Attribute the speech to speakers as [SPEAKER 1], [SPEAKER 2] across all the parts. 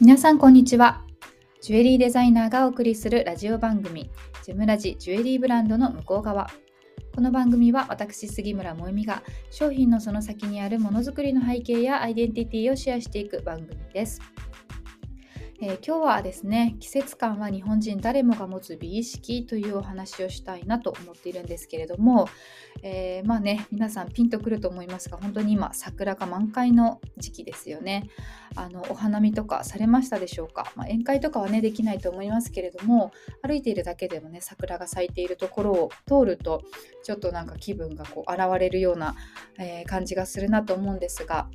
[SPEAKER 1] 皆さんこんにちは。ジュエリーデザイナーがお送りするラジオ番組ジェムラジジュエリーブランドの向こう側。この番組は私杉村萌実が商品のその先にあるものづくりの背景やアイデンティティをシェアしていく番組です。えー、今日はですね季節感は日本人誰もが持つ美意識というお話をしたいなと思っているんですけれども、えー、まあね皆さんピンとくると思いますが本当に今桜が満開の時期ですよね。あのお花見とかされましたでしょうか、まあ、宴会とかはねできないと思いますけれども歩いているだけでもね桜が咲いているところを通るとちょっとなんか気分がこう現れるような、えー、感じがするなと思うんですが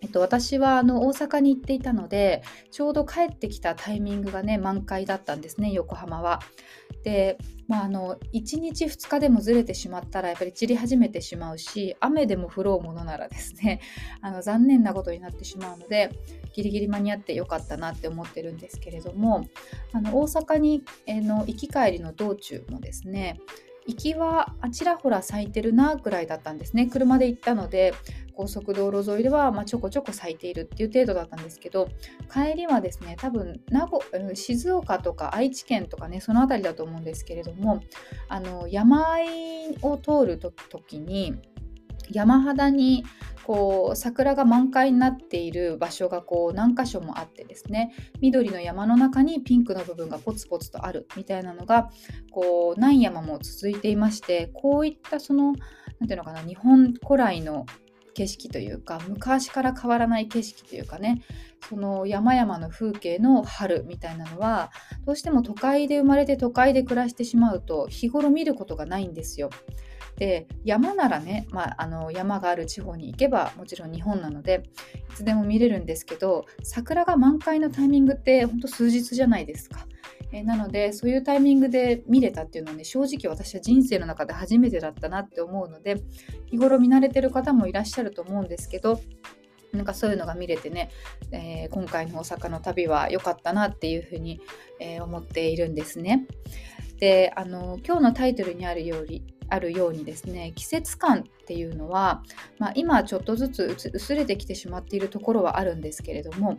[SPEAKER 1] えっと、私はあの大阪に行っていたのでちょうど帰ってきたタイミングがね満開だったんですね横浜は。で、まあ、あの1日2日でもずれてしまったらやっぱり散り始めてしまうし雨でも降ろうものならですね あの残念なことになってしまうのでギリギリ間に合ってよかったなって思ってるんですけれどもあの大阪に、えの行き帰りの道中もですね行きはあちらほら咲いてるなぐらいだったんですね車で行ったので高速道路沿いでは、まあ、ちょこちょこ咲いているっていう程度だったんですけど帰りはですね多分名護静岡とか愛知県とかねその辺りだと思うんですけれどもあの山あいを通る時に山肌にこう桜が満開になっている場所がこう何箇所もあってですね緑の山の中にピンクの部分がポツポツとあるみたいなのがこう何山も続いていましてこういったその何ていうのかな日本古来の景色というか昔から変わらない景色というかねその山々の風景の春みたいなのはどうしても都会で生まれて都会で暮らしてしまうと日頃見ることがないんですよ。で山ならね、まあ、あの山がある地方に行けばもちろん日本なのでいつでも見れるんですけど桜が満開のタイミングってほんと数日じゃないですか。えなのでそういうタイミングで見れたっていうのはね正直私は人生の中で初めてだったなって思うので日頃見慣れてる方もいらっしゃると思うんですけどなんかそういうのが見れてね、えー、今回の大阪の旅は良かったなっていうふうに、えー、思っているんですね。であの今日のタイトルにあるようにあるようにですね季節感っていうのは、まあ、今ちょっとずつ薄れてきてしまっているところはあるんですけれども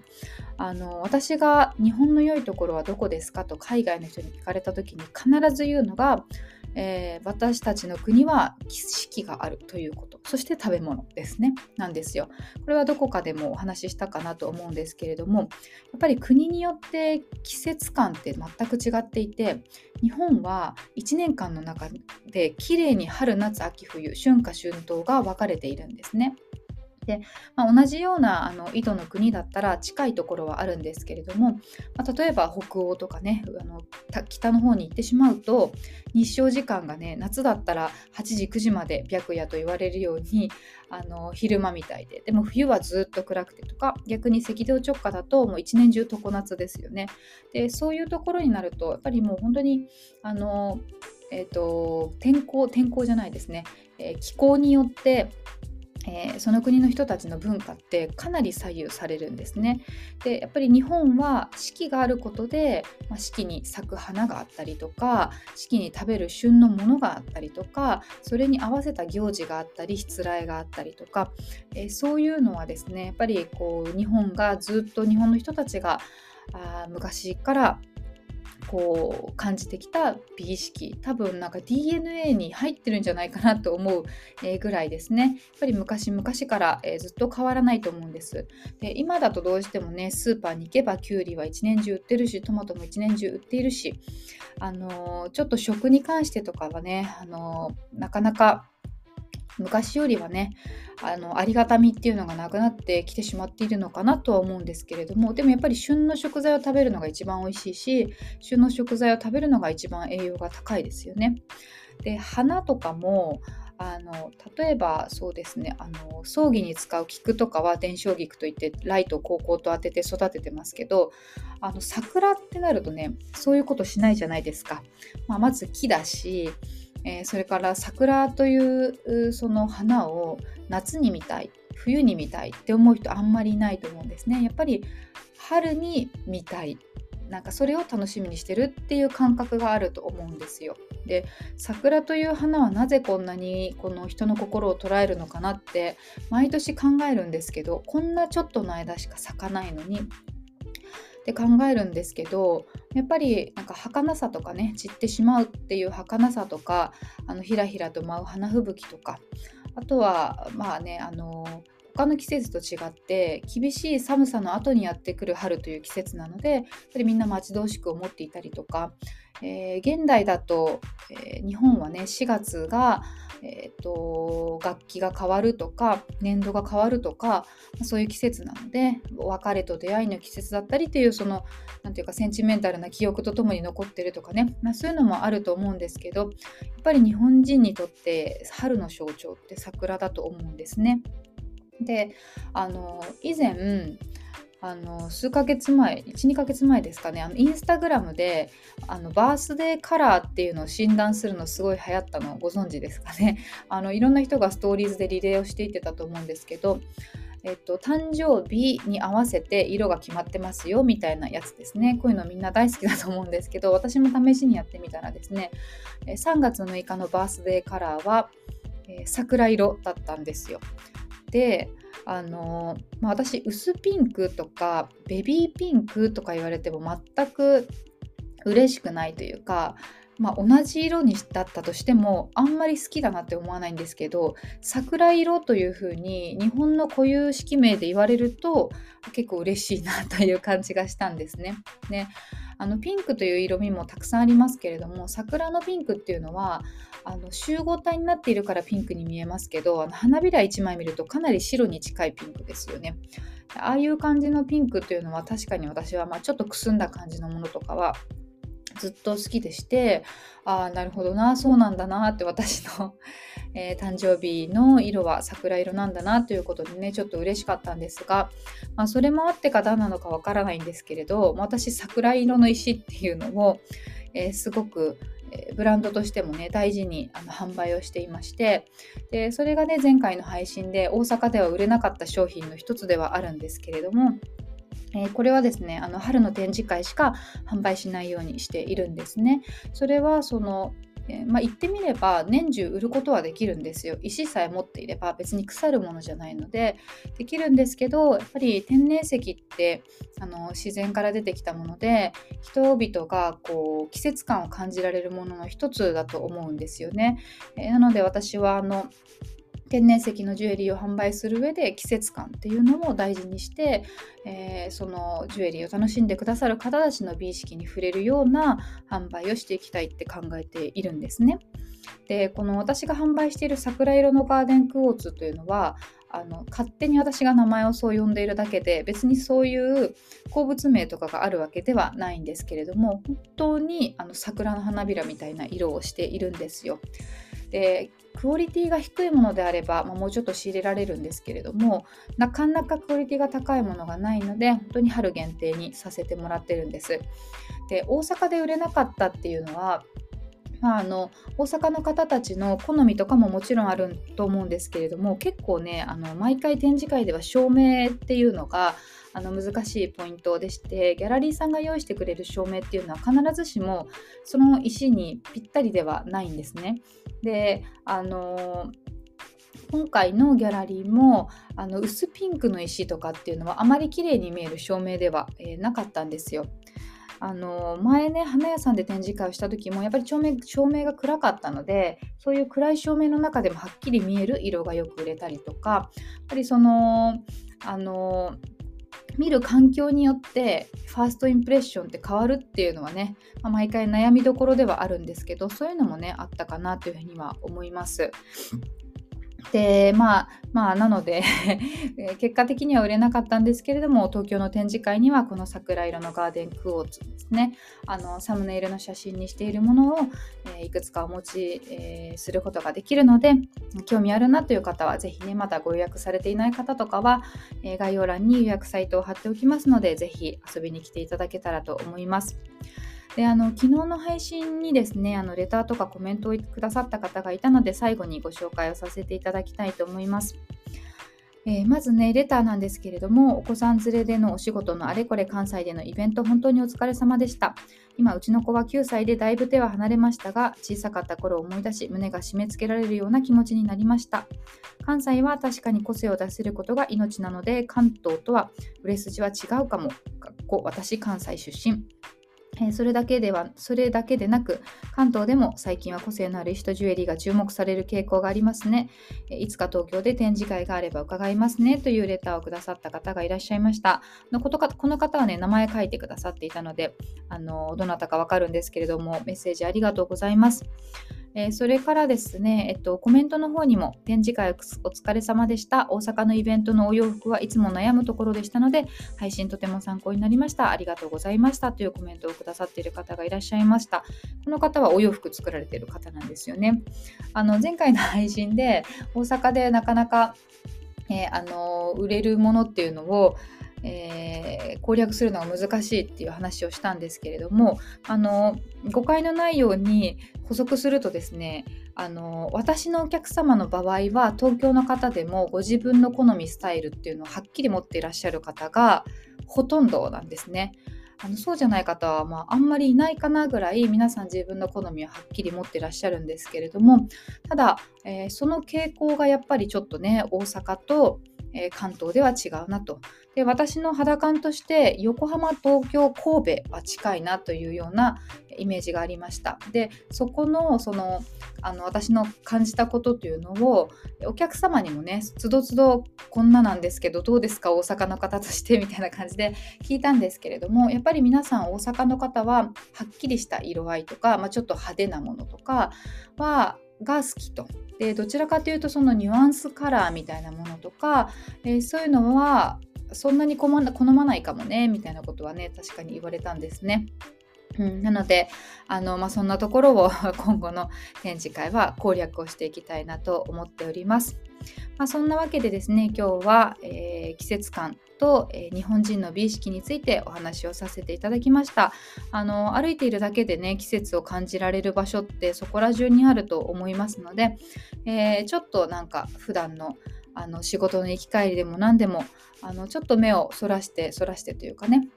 [SPEAKER 1] あの私が日本の良いところはどこですかと海外の人に聞かれた時に必ず言うのがえー、私たちの国は四季があるということ。そして食べ物ですね。なんですよ。これはどこかでもお話ししたかなと思うんですけれどもやっぱり国によって季節感って全く違っていて日本は1年間の中できれいに春夏秋冬春夏秋冬が分かれているんですね。で、まあ、同じようなあの緯度の国だったら近いところはあるんですけれども、まあ、例えば北欧とかねあの北の方に行ってしまうと日照時間がね夏だったら8時9時まで白夜と言われるようにあの昼間みたいででも冬はずっと暗くてとか逆に赤道直下だともう一年中常夏ですよね。でそういうところになるとやっぱりもう本当にあのえーと、天候天候じゃないですね、えー、気候によってえー、その国の人たちの文化ってかなり左右されるんですね。でやっぱり日本は四季があることで、まあ、四季に咲く花があったりとか四季に食べる旬のものがあったりとかそれに合わせた行事があったりしつらえがあったりとか、えー、そういうのはですねやっぱりこう日本がずっと日本の人たちがあ昔からこう感じてきた美意識多分なんか DNA に入ってるんじゃないかなと思う、えぐらいですね。やっぱり昔々から、え、ずっと変わらないと思うんです。で今だとどうしてもねスーパーに行けばきゅうりは一年中売ってるしトマトも一年中売っているしあのー、ちょっと食に関してとかはね、あのー、なかなか昔よりはねあのありがたみっていうのがなくなってきてしまっているのかなとは思うんですけれどもでもやっぱり旬の食材を食べるのが一番美味しいし旬の食材を食べるのが一番栄養が高いですよね。で花とかもあの例えばそうですねあの葬儀に使う菊とかは伝承菊といってライトをこうこうと当てて育ててますけどあの桜ってなるとねそういうことしないじゃないですか。まあ、まず木だしえー、それから桜というその花を夏に見たい冬に見たいって思う人あんまりいないと思うんですね。やっぱり春に見たいなんかそれを楽しみにしてるっていう感覚があると思うんですよ。で桜という花はなぜこんなにこの人の心を捉えるのかなって毎年考えるんですけどこんなちょっとの間しか咲かないのにって考えるんですけどやっぱりなんか儚さとかね散ってしまうっていう儚さとかあのひらひらと舞う花吹雪とかあとはまあねあの他の季節と違って厳しい寒さの後にやってくる春という季節なのでやっぱりみんな待ち遠しく思っていたりとか、えー、現代だと、えー、日本はね4月が、えーと、楽器が変わるとか年度が変わるとかそういう季節なので別れと出会いの季節だったりというその何て言うかセンチメンタルな記憶とともに残ってるとかね、まあ、そういうのもあると思うんですけどやっぱり日本人にとって春の象徴って桜だと思うんですね。であの以前あの数ヶ月前12ヶ月前ですかねあのインスタグラムであのバースデーカラーっていうのを診断するのすごい流行ったのをご存知ですかね あのいろんな人がストーリーズでリレーをしていってたと思うんですけどえっと、誕生日に合わせて色が決まってますよみたいなやつですね。こういうのみんな大好きだと思うんですけど、私も試しにやってみたらですね、3月6日のバースデーカラーは、えー、桜色だったんですよ。であの、まあ、私薄ピンクとかベビーピンクとか言われても全く嬉しくないというか、まあ、同じ色にだったとしてもあんまり好きだなって思わないんですけど桜色という風に日本の固有式名で言われると結構嬉しいなという感じがしたんですね。ねあのピンクという色味もたくさんありますけれども桜のピンクっていうのはあの集合体になっているからピンクに見えますけどあの花びら1枚見るとかなり白に近いピンクですよね。ああいう感じのピンクっていうのは確かに私はまあちょっとくすんだ感じのものとかはずっと好きでしてああなるほどなそうなんだなって私の、えー、誕生日の色は桜色なんだなということでねちょっと嬉しかったんですが、まあ、それもあってか何なのかわからないんですけれど私桜色の石っていうのを、えー、すごくブランドとしてもね大事にあの販売をしていましてでそれがね前回の配信で大阪では売れなかった商品の一つではあるんですけれどもえ、これはですねあの春の展示会しか販売しないようにしているんですね。それはそのえ、まあ、言ってみれば年中売ることはできるんですよ石さえ持っていれば別に腐るものじゃないのでできるんですけどやっぱり天然石ってあの自然から出てきたもので人々がこう季節感を感じられるものの一つだと思うんですよね、え、なので私はあの天然石のジュエリーを販売する上で季節感っていうのも大事にして、えー、そのジュエリーを楽しんでくださる方たちの美意識に触れるような販売をしていきたいって考えているんですね。でこの私が販売している桜色のガーデンクォーツというのはあの勝手に私が名前をそう呼んでいるだけで別にそういう鉱物名とかがあるわけではないんですけれども本当にあの桜の花びらみたいな色をしているんですよ。でクオリティが低いものであれば、まあ、もうちょっと仕入れられるんですけれどもなかなかクオリティが高いものがないので本当に春限定にさせてもらってるんです。で大阪で売れなかったっていうのはまあ、あの大阪の方たちの好みとかももちろんあると思うんですけれども結構ねあの毎回展示会では照明っていうのがあの難しいポイントでしてギャラリーさんが用意してくれる照明っていうのは必ずしもその石にぴったりではないんですね。であの今回のギャラリーもあの薄ピンクの石とかっていうのはあまり綺麗に見える照明では、えー、なかったんですよ。あの前ね花屋さんで展示会をした時もやっぱり照明照明が暗かったのでそういう暗い照明の中でもはっきり見える色がよく売れたりとかやっぱりそのあの見る環境によってファーストインプレッションって変わるっていうのはね、まあ、毎回悩みどころではあるんですけどそういうのもねあったかなというふうには思います。でまあまあなので 結果的には売れなかったんですけれども東京の展示会にはこの桜色のガーデンクォーツですねあのサムネイルの写真にしているものを、えー、いくつかお持ち、えー、することができるので興味あるなという方はぜひねまだご予約されていない方とかは、えー、概要欄に予約サイトを貼っておきますのでぜひ遊びに来ていただけたらと思います。であの昨日の配信にですねあのレターとかコメントをくださった方がいたので最後にご紹介をさせていただきたいと思います。えー、まずね、レターなんですけれども、お子さん連れでのお仕事のあれこれ関西でのイベント、本当にお疲れ様でした。今、うちの子は9歳でだいぶ手は離れましたが、小さかった頃を思い出し、胸が締め付けられるような気持ちになりました。関西は確かに個性を出せることが命なので、関東とは売れ筋は違うかも、私関西出身えそれだけでは、それだけでなく、関東でも最近は個性のある人ジュエリーが注目される傾向がありますね。えいつか東京で展示会があれば伺いますねというレターをくださった方がいらっしゃいました。のことかこの方はね、名前書いてくださっていたので、あのどなたかわかるんですけれども、メッセージありがとうございます。えー、それからですね、えっと、コメントの方にも展示会お疲れ様でした。大阪のイベントのお洋服はいつも悩むところでしたので、配信とても参考になりました。ありがとうございました。というコメントをくださっている方がいらっしゃいました。この方はお洋服作られている方なんですよね。あの前回の配信で大阪でなかなか、えー、あの売れるものっていうのをえー、攻略するのが難しいっていう話をしたんですけれどもあの誤解のないように補足するとですねあの私のお客様の場合は東京の方でもご自分の好みスタイルっていうのをはっきり持っていらっしゃる方がほとんどなんですね。あのそうじゃない方は、まあ、あんまりいないかなぐらい皆さん自分の好みをはっきり持ってらっしゃるんですけれどもただ、えー、その傾向がやっぱりちょっとね大阪とえー、関東では違うなと。で私の肌感として横浜東京神戸は近いなというようなイメージがありましたでそこのそのあの私の感じたことというのをお客様にもねつどつどこんななんですけどどうですか？大阪の方としてみたいな感じで聞いたんですけれどもやっぱり皆さん大阪の方ははっきりした色合いとか、まあ、ちょっと派手なものとかはが好きと。でどちらかというとそのニュアンスカラーみたいなものとか、えー、そういうのはそんなに好まないかもねみたいなことはね確かに言われたんですね。うん、なのであの、まあ、そんなところを 今後の展示会は攻略をしていきたいなと思っております。まあ、そんなわけでですね今日は、えー、季節感と、えー、日本人の美意識についてお話をさせていただきました。あの歩いているだけでね季節を感じられる場所ってそこら中にあると思いますので、えー、ちょっとなんか普段のあの仕事の行き帰りでも何でもあのちょっと目をそらしてそらしてというかね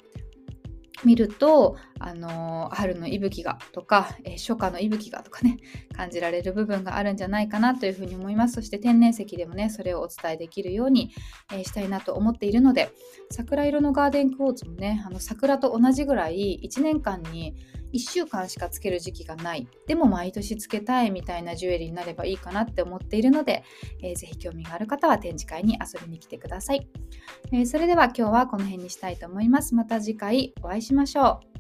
[SPEAKER 1] 見ると、あの春の息吹がとか、えー、初夏の息吹がとかね 感じられる部分があるんじゃないかなというふうに思います。そして天然石でもねそれをお伝えできるように、えー、したいなと思っているので桜色のガーデンクォーツもねあの桜と同じぐらい1年間に1週間しかつける時期がない。でも毎年つけたいみたいなジュエリーになればいいかなって思っているので、えー、ぜひ興味がある方は展示会に遊びに来てください、えー、それでは今日はこの辺にしたいと思います。また次回お会いしましょう。